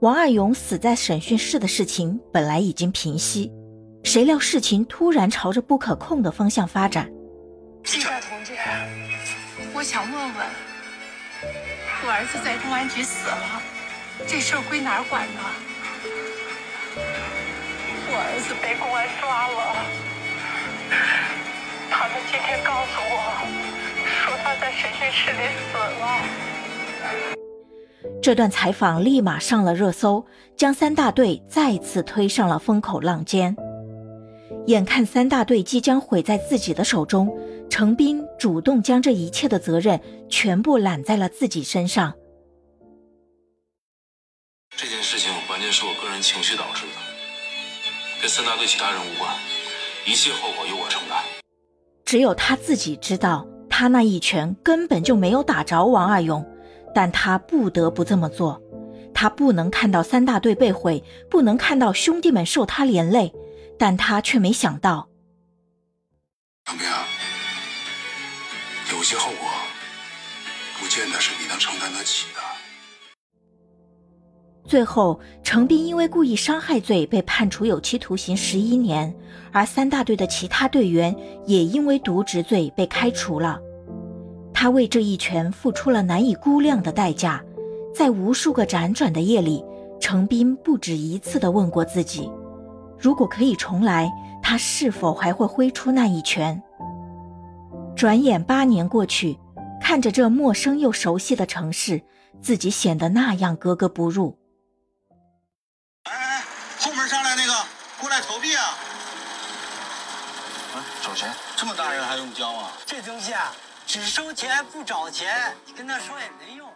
王二勇死在审讯室的事情本来已经平息，谁料事情突然朝着不可控的方向发展。警察同志，我想问问，我儿子在公安局死了，这事儿归哪儿管呢？我儿子被公安抓了，他们今天告诉我，说他在审讯室里死了。这段采访立马上了热搜，将三大队再次推上了风口浪尖。眼看三大队即将毁在自己的手中，程斌主动将这一切的责任全部揽在了自己身上。这件事情完全是我个人情绪导致的，跟三大队其他人无关，一切后果由我承担。只有他自己知道，他那一拳根本就没有打着王二勇。但他不得不这么做，他不能看到三大队被毁，不能看到兄弟们受他连累，但他却没想到，程兵，有些后果，不见得是你能承担得起的。最后，程斌因为故意伤害罪被判处有期徒刑十一年，而三大队的其他队员也因为渎职罪被开除了。他为这一拳付出了难以估量的代价，在无数个辗转的夜里，程斌不止一次地问过自己：如果可以重来，他是否还会挥出那一拳？转眼八年过去，看着这陌生又熟悉的城市，自己显得那样格格不入。哎哎，后门上来那个，过来投币啊！啊，找钱？这么大人还用教啊？这东西啊。只收钱不找钱，你跟他说也没用。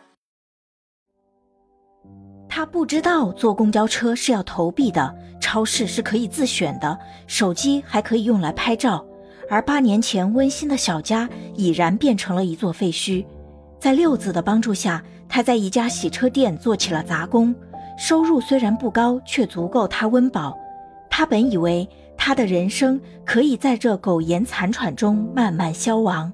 他不知道坐公交车是要投币的，超市是可以自选的，手机还可以用来拍照。而八年前温馨的小家已然变成了一座废墟。在六子的帮助下，他在一家洗车店做起了杂工，收入虽然不高，却足够他温饱。他本以为他的人生可以在这苟延残喘中慢慢消亡。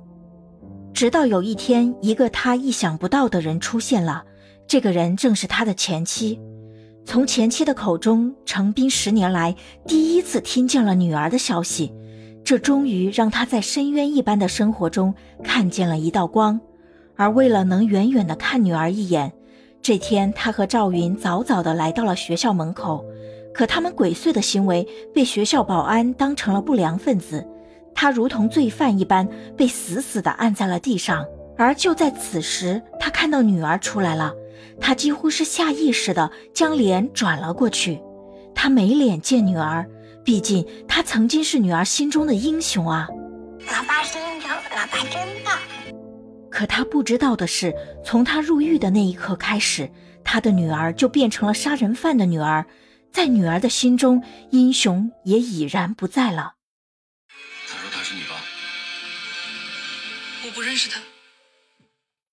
直到有一天，一个他意想不到的人出现了。这个人正是他的前妻。从前妻的口中，程斌十年来第一次听见了女儿的消息，这终于让他在深渊一般的生活中看见了一道光。而为了能远远地看女儿一眼，这天他和赵云早早地来到了学校门口。可他们鬼祟的行为被学校保安当成了不良分子。他如同罪犯一般被死死地按在了地上，而就在此时，他看到女儿出来了，他几乎是下意识地将脸转了过去。他没脸见女儿，毕竟他曾经是女儿心中的英雄啊。老爸是英雄，老爸真棒。可他不知道的是，从他入狱的那一刻开始，他的女儿就变成了杀人犯的女儿，在女儿的心中，英雄也已然不在了。我不认识他。